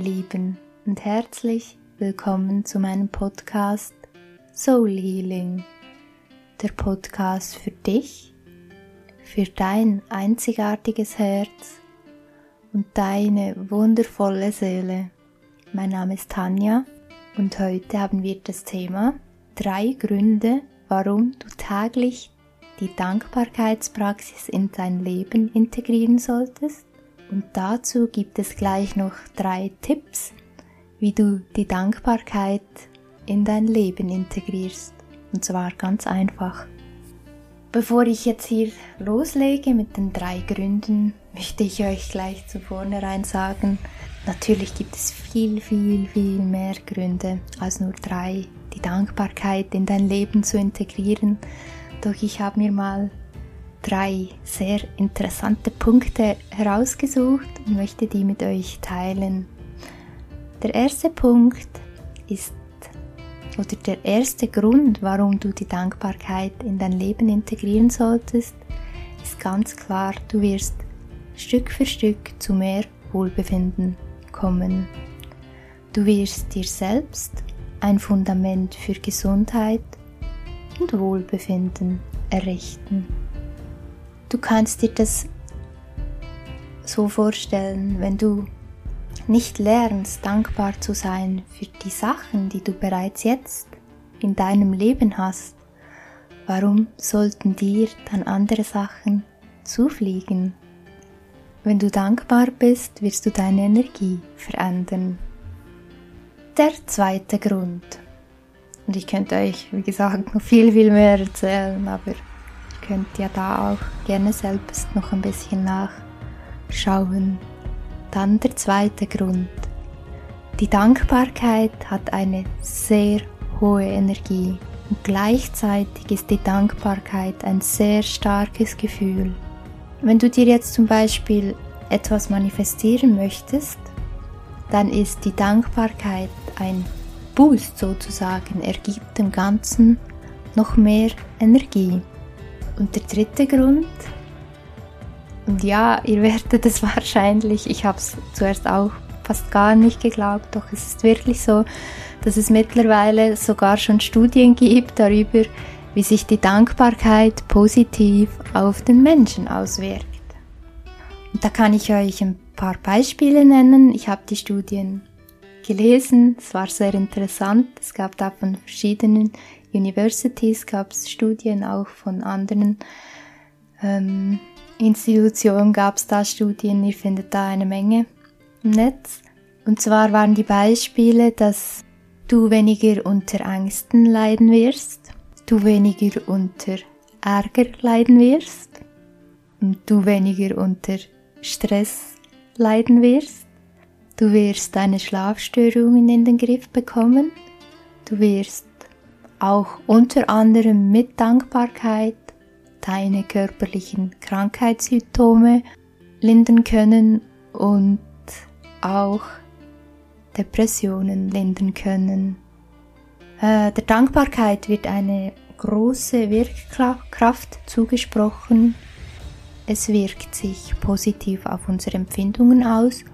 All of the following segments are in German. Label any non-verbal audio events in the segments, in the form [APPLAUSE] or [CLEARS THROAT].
Lieben und herzlich willkommen zu meinem Podcast Soul Healing. Der Podcast für dich, für dein einzigartiges Herz und deine wundervolle Seele. Mein Name ist Tanja und heute haben wir das Thema drei Gründe, warum du täglich die Dankbarkeitspraxis in dein Leben integrieren solltest. Und dazu gibt es gleich noch drei Tipps, wie du die Dankbarkeit in dein Leben integrierst. Und zwar ganz einfach. Bevor ich jetzt hier loslege mit den drei Gründen, [LAUGHS] möchte ich euch gleich zu vornherein sagen, natürlich gibt es viel, viel, viel mehr Gründe als nur drei, die Dankbarkeit in dein Leben zu integrieren. Doch ich habe mir mal drei sehr interessante Punkte herausgesucht und möchte die mit euch teilen. Der erste Punkt ist oder der erste Grund, warum du die Dankbarkeit in dein Leben integrieren solltest, ist ganz klar, du wirst Stück für Stück zu mehr Wohlbefinden kommen. Du wirst dir selbst ein Fundament für Gesundheit und Wohlbefinden errichten. Du kannst dir das so vorstellen, wenn du nicht lernst, dankbar zu sein für die Sachen, die du bereits jetzt in deinem Leben hast, warum sollten dir dann andere Sachen zufliegen? Wenn du dankbar bist, wirst du deine Energie verändern. Der zweite Grund. Und ich könnte euch, wie gesagt, noch viel, viel mehr erzählen, aber könnt ja da auch gerne selbst noch ein bisschen nachschauen. Dann der zweite Grund. Die Dankbarkeit hat eine sehr hohe Energie und gleichzeitig ist die Dankbarkeit ein sehr starkes Gefühl. Wenn du dir jetzt zum Beispiel etwas manifestieren möchtest, dann ist die Dankbarkeit ein Boost sozusagen, er gibt dem Ganzen noch mehr Energie. Und der dritte Grund, und ja, ihr werdet es [LAUGHS] wahrscheinlich, ich habe es zuerst auch fast gar nicht geglaubt, doch es ist wirklich so, dass es mittlerweile sogar schon Studien gibt darüber, wie sich die Dankbarkeit positiv auf den Menschen auswirkt. Und da kann ich euch ein paar Beispiele nennen. Ich habe die Studien gelesen, es war sehr interessant. Es gab da von verschiedenen Universities, gab es Studien auch von anderen ähm, Institutionen, gab es da Studien. Ihr findet da eine Menge im Netz. Und zwar waren die Beispiele, dass du weniger unter Ängsten leiden wirst, du weniger unter Ärger leiden wirst und du weniger unter Stress leiden wirst. Du wirst deine Schlafstörungen in den Griff bekommen. Du wirst auch unter anderem mit Dankbarkeit deine körperlichen Krankheitssymptome lindern können und auch Depressionen lindern können. Äh, der Dankbarkeit wird eine große Wirkkraft zugesprochen es wirkt sich positiv auf unsere Empfindungen aus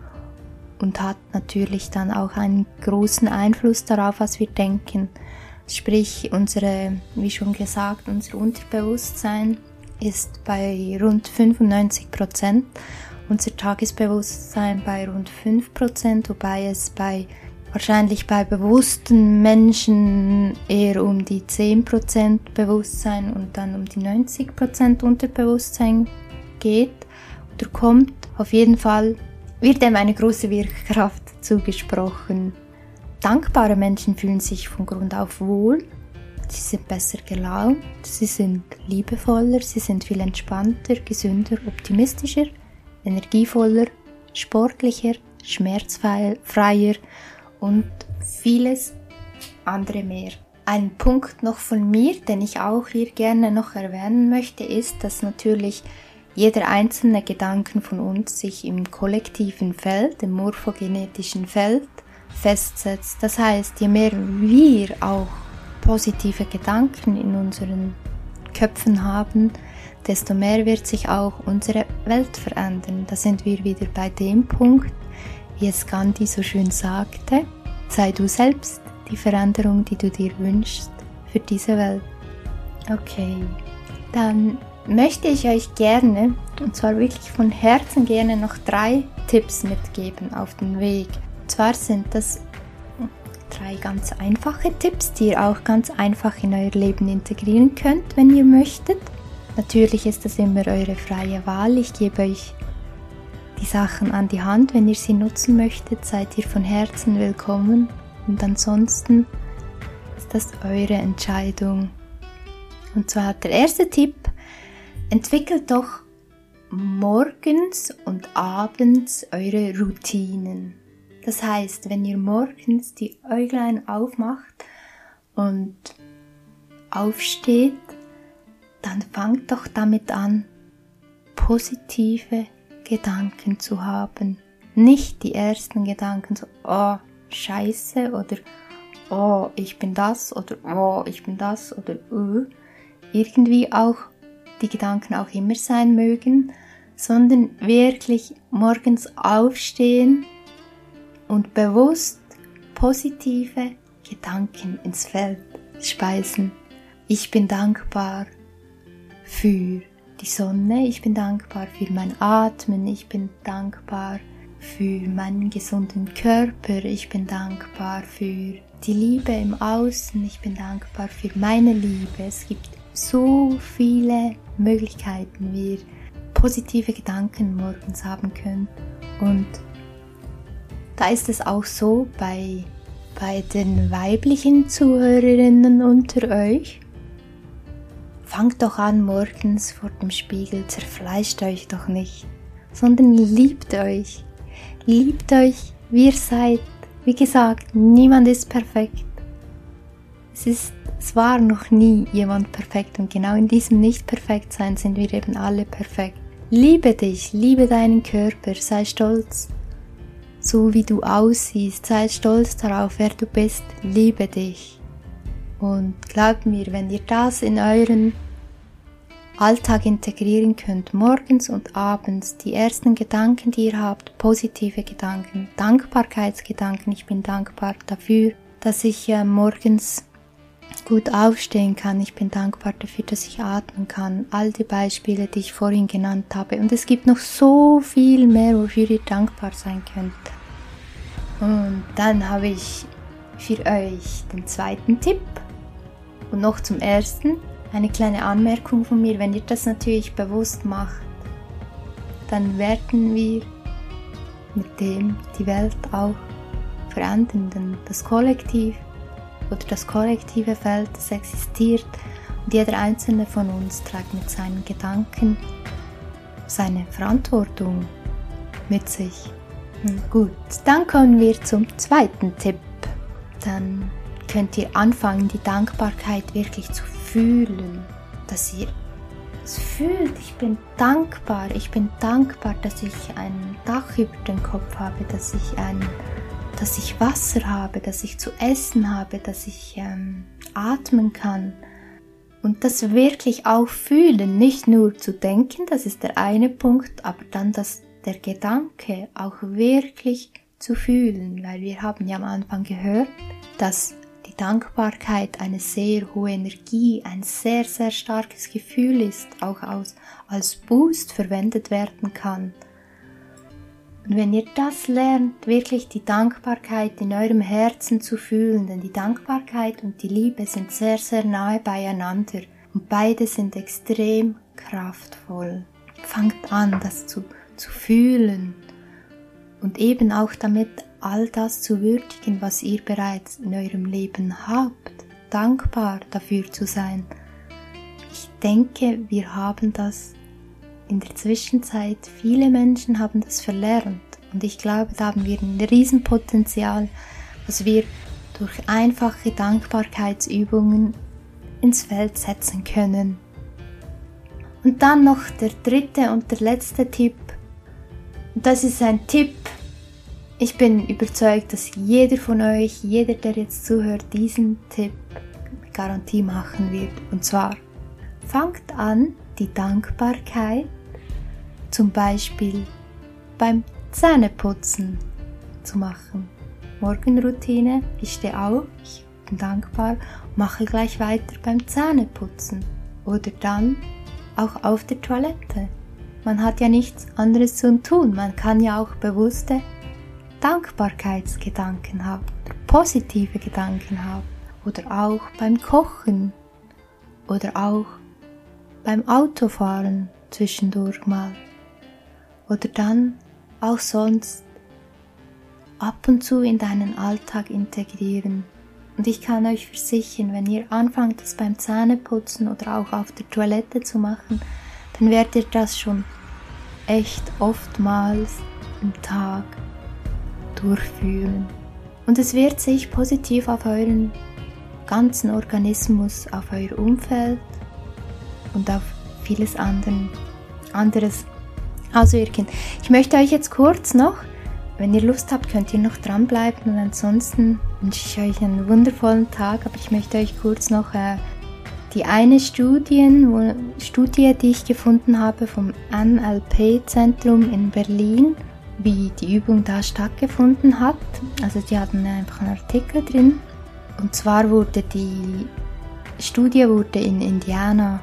und hat natürlich dann auch einen großen Einfluss darauf, was wir denken. Sprich, unsere, wie schon gesagt, unser Unterbewusstsein ist bei rund 95 Prozent, unser Tagesbewusstsein bei rund 5 Prozent, wobei es bei wahrscheinlich bei bewussten Menschen eher um die 10% Bewusstsein und dann um die 90% Unterbewusstsein geht oder kommt, auf jeden Fall wird ihm eine große Wirkkraft zugesprochen. Dankbare Menschen fühlen sich von Grund auf wohl, sie sind besser gelaunt, sie sind liebevoller, sie sind viel entspannter, gesünder, optimistischer, energievoller, sportlicher, schmerzfreier und vieles andere mehr. Ein Punkt noch von mir, den ich auch hier gerne noch erwähnen möchte, ist, dass natürlich jeder einzelne Gedanken von uns sich im kollektiven Feld, im morphogenetischen Feld, festsetzt. Das heißt, je mehr wir auch positive Gedanken in unseren Köpfen haben, desto mehr wird sich auch unsere Welt verändern. Da sind wir wieder bei dem Punkt, wie es Gandhi so schön sagte, sei du selbst die Veränderung, die du dir wünschst für diese Welt. Okay, dann möchte ich euch gerne, und zwar wirklich von Herzen gerne, noch drei Tipps mitgeben auf den Weg. Zwar sind das drei ganz einfache Tipps, die ihr auch ganz einfach in euer Leben integrieren könnt, wenn ihr möchtet. Natürlich ist das immer eure freie Wahl. Ich gebe euch die Sachen an die Hand. Wenn ihr sie nutzen möchtet, seid ihr von Herzen willkommen. Und ansonsten ist das eure Entscheidung. Und zwar der erste Tipp, entwickelt doch morgens und abends eure Routinen. Das heißt, wenn ihr morgens die Äuglein aufmacht und aufsteht, dann fangt doch damit an, positive Gedanken zu haben. Nicht die ersten Gedanken so, oh, scheiße oder oh, ich bin das oder oh, ich bin das oder uh, irgendwie auch die Gedanken auch immer sein mögen, sondern wirklich morgens aufstehen und bewusst positive Gedanken ins Feld speisen. Ich bin dankbar für die Sonne, ich bin dankbar für mein Atmen, ich bin dankbar für meinen gesunden Körper, ich bin dankbar für die Liebe im Außen, ich bin dankbar für meine Liebe. Es gibt so viele Möglichkeiten, wie ihr positive Gedanken morgens haben könnt. Und da ist es auch so bei, bei den weiblichen Zuhörerinnen unter euch. Fangt doch an morgens vor dem Spiegel, zerfleischt euch doch nicht, sondern liebt euch. Liebt euch, wie ihr seid. Wie gesagt, niemand ist perfekt. Es ist es war noch nie jemand perfekt und genau in diesem Nicht-Perfekt-Sein sind wir eben alle perfekt. Liebe dich, liebe deinen Körper, sei stolz, so wie du aussiehst, sei stolz darauf, wer du bist, liebe dich. Und glaubt mir, wenn ihr das in euren Alltag integrieren könnt, morgens und abends, die ersten Gedanken, die ihr habt, positive Gedanken, Dankbarkeitsgedanken, ich bin dankbar dafür, dass ich äh, morgens gut aufstehen kann. Ich bin dankbar dafür, dass ich atmen kann. All die Beispiele, die ich vorhin genannt habe. Und es gibt noch so viel mehr, wofür ihr dankbar sein könnt. Und dann habe ich für euch den zweiten Tipp. Und noch zum ersten eine kleine Anmerkung von mir. Wenn ihr das natürlich bewusst macht, dann werden wir mit dem die Welt auch verändern. Denn das Kollektiv oder das kollektive Feld, das existiert und jeder einzelne von uns trägt mit seinen Gedanken seine Verantwortung mit sich. Hm, gut, dann kommen wir zum zweiten Tipp. Dann könnt ihr anfangen, die Dankbarkeit wirklich zu fühlen, dass ihr es fühlt, ich bin dankbar, ich bin dankbar, dass ich ein Dach über den Kopf habe, dass ich ein dass ich Wasser habe, dass ich zu essen habe, dass ich ähm, atmen kann. Und das wirklich auch fühlen, nicht nur zu denken, das ist der eine Punkt, aber dann das, der Gedanke auch wirklich zu fühlen, weil wir haben ja am Anfang gehört, dass die Dankbarkeit eine sehr hohe Energie, ein sehr, sehr starkes Gefühl ist, auch als, als Boost verwendet werden kann. Und wenn ihr das lernt, wirklich die Dankbarkeit in eurem Herzen zu fühlen, denn die Dankbarkeit und die Liebe sind sehr, sehr nahe beieinander und beide sind extrem kraftvoll. Fangt an, das zu, zu fühlen und eben auch damit all das zu würdigen, was ihr bereits in eurem Leben habt, dankbar dafür zu sein. Ich denke, wir haben das in der Zwischenzeit, viele Menschen haben das verlernt und ich glaube, da haben wir ein Riesenpotenzial, was wir durch einfache Dankbarkeitsübungen ins Feld setzen können. Und dann noch der dritte und der letzte Tipp. Das ist ein Tipp. Ich bin überzeugt, dass jeder von euch, jeder, der jetzt zuhört, diesen Tipp mit Garantie machen wird. Und zwar, fangt an, die Dankbarkeit zum Beispiel beim Zähneputzen zu machen. Morgenroutine, ich stehe auf, ich bin dankbar, mache gleich weiter beim Zähneputzen oder dann auch auf der Toilette. Man hat ja nichts anderes zu tun, man kann ja auch bewusste Dankbarkeitsgedanken haben, positive Gedanken haben oder auch beim Kochen oder auch beim Autofahren zwischendurch mal oder dann auch sonst ab und zu in deinen Alltag integrieren. Und ich kann euch versichern, wenn ihr anfangt, das beim Zähneputzen oder auch auf der Toilette zu machen, dann werdet ihr das schon echt oftmals im Tag durchführen. Und es wird sich positiv auf euren ganzen Organismus, auf euer Umfeld und auf vieles anderen, anderes auswirken. Ich möchte euch jetzt kurz noch, wenn ihr Lust habt, könnt ihr noch dranbleiben und ansonsten wünsche ich euch einen wundervollen Tag, aber ich möchte euch kurz noch äh, die eine Studien, wo, Studie, die ich gefunden habe vom NLP-Zentrum in Berlin, wie die Übung da stattgefunden hat. Also die hatten einfach einen Artikel drin. Und zwar wurde die Studie wurde in Indiana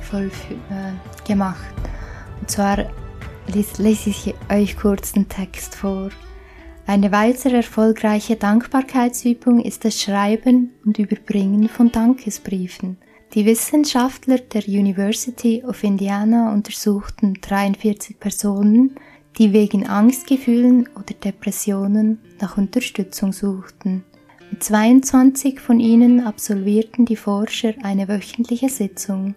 voll äh, gemacht. Und zwar lese ich euch kurz den Text vor. Eine weitere erfolgreiche Dankbarkeitsübung ist das Schreiben und Überbringen von Dankesbriefen. Die Wissenschaftler der University of Indiana untersuchten 43 Personen, die wegen Angstgefühlen oder Depressionen nach Unterstützung suchten. Mit 22 von ihnen absolvierten die Forscher eine wöchentliche Sitzung,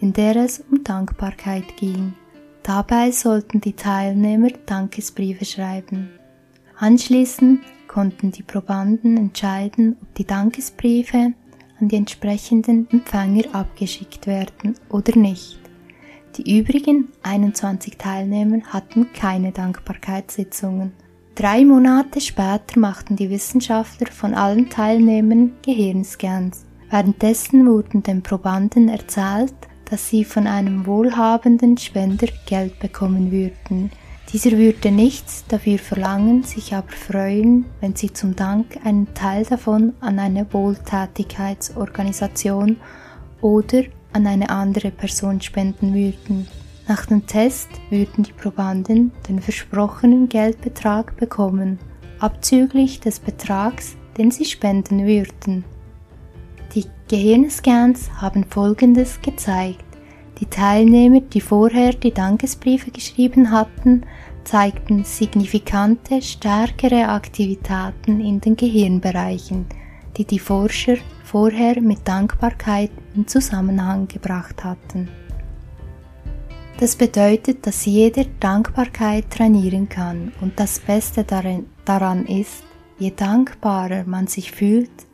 in der es um Dankbarkeit ging. Dabei sollten die Teilnehmer Dankesbriefe schreiben. Anschließend konnten die Probanden entscheiden, ob die Dankesbriefe an die entsprechenden Empfänger abgeschickt werden oder nicht. Die übrigen 21 Teilnehmer hatten keine Dankbarkeitssitzungen. Drei Monate später machten die Wissenschaftler von allen Teilnehmern Gehirnscans. Währenddessen wurden den Probanden erzählt, dass sie von einem wohlhabenden Spender Geld bekommen würden. Dieser würde nichts dafür verlangen, sich aber freuen, wenn sie zum Dank einen Teil davon an eine Wohltätigkeitsorganisation oder an eine andere Person spenden würden. Nach dem Test würden die Probanden den versprochenen Geldbetrag bekommen, abzüglich des Betrags, den sie spenden würden. Die Gehirnscans haben Folgendes gezeigt. Die Teilnehmer, die vorher die Dankesbriefe geschrieben hatten, zeigten signifikante stärkere Aktivitäten in den Gehirnbereichen, die die Forscher vorher mit Dankbarkeit in Zusammenhang gebracht hatten. Das bedeutet, dass jeder Dankbarkeit trainieren kann und das Beste daran ist, je dankbarer man sich fühlt,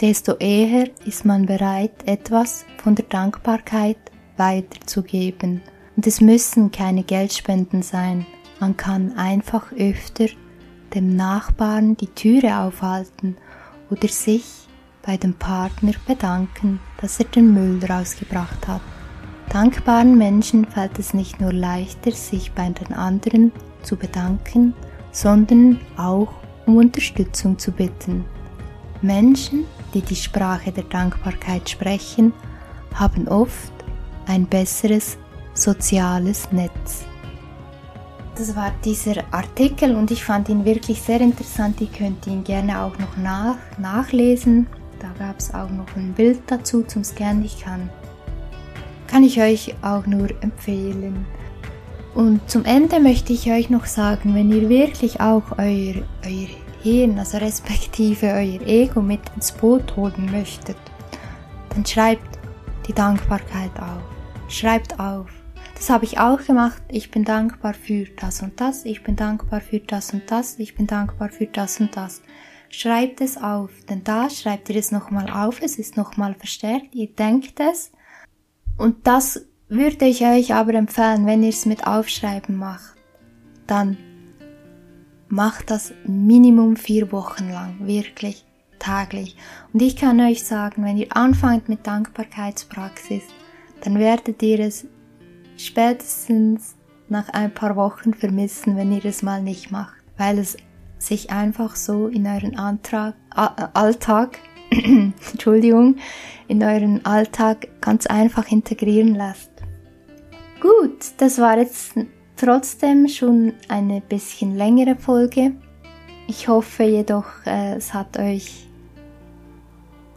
desto eher ist man bereit, etwas von der Dankbarkeit weiterzugeben. Und es müssen keine Geldspenden sein. Man kann einfach öfter dem Nachbarn die Türe aufhalten oder sich bei dem Partner bedanken, dass er den Müll rausgebracht hat. Dankbaren Menschen fällt es nicht nur leichter, sich bei den anderen zu bedanken, sondern auch um Unterstützung zu bitten. Menschen, die die Sprache der Dankbarkeit sprechen, haben oft ein besseres soziales Netz. Das war dieser Artikel und ich fand ihn wirklich sehr interessant. Ihr könnt ihn gerne auch noch nach, nachlesen. Da gab es auch noch ein Bild dazu zum Scannen. Ich kann, kann ich euch auch nur empfehlen. Und zum Ende möchte ich euch noch sagen, wenn ihr wirklich auch euer, euer Hirn, also respektive euer Ego mit ins Boot holen möchtet, dann schreibt die Dankbarkeit auf. Schreibt auf. Das habe ich auch gemacht. Ich bin dankbar für das und das. Ich bin dankbar für das und das. Ich bin dankbar für das und das. Schreibt es auf, denn da schreibt ihr es nochmal auf. Es ist nochmal verstärkt. Ihr denkt es. Und das würde ich euch aber empfehlen, wenn ihr es mit Aufschreiben macht. Dann macht das Minimum vier Wochen lang. Wirklich täglich. Und ich kann euch sagen, wenn ihr anfangt mit Dankbarkeitspraxis, dann werdet ihr es spätestens nach ein paar Wochen vermissen, wenn ihr es mal nicht macht, weil es sich einfach so in euren Antrag, Alltag, [CLEARS THROAT] Entschuldigung, in euren Alltag ganz einfach integrieren lasst. Gut, das war jetzt trotzdem schon eine bisschen längere Folge. Ich hoffe jedoch, äh, es hat euch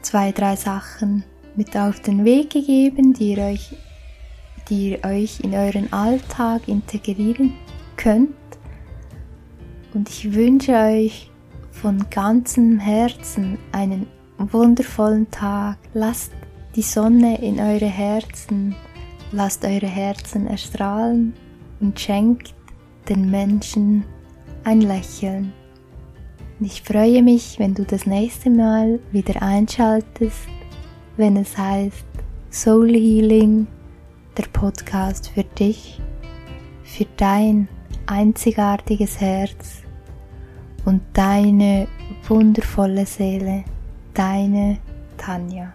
zwei, drei Sachen mit auf den Weg gegeben, die ihr euch, die ihr euch in euren Alltag integrieren könnt. Und ich wünsche euch von ganzem Herzen einen wundervollen Tag. Lasst die Sonne in eure Herzen, lasst eure Herzen erstrahlen und schenkt den Menschen ein Lächeln. Ich freue mich, wenn du das nächste Mal wieder einschaltest, wenn es heißt Soul Healing, der Podcast für dich, für dein einzigartiges Herz und deine wundervolle Seele, deine Tanja.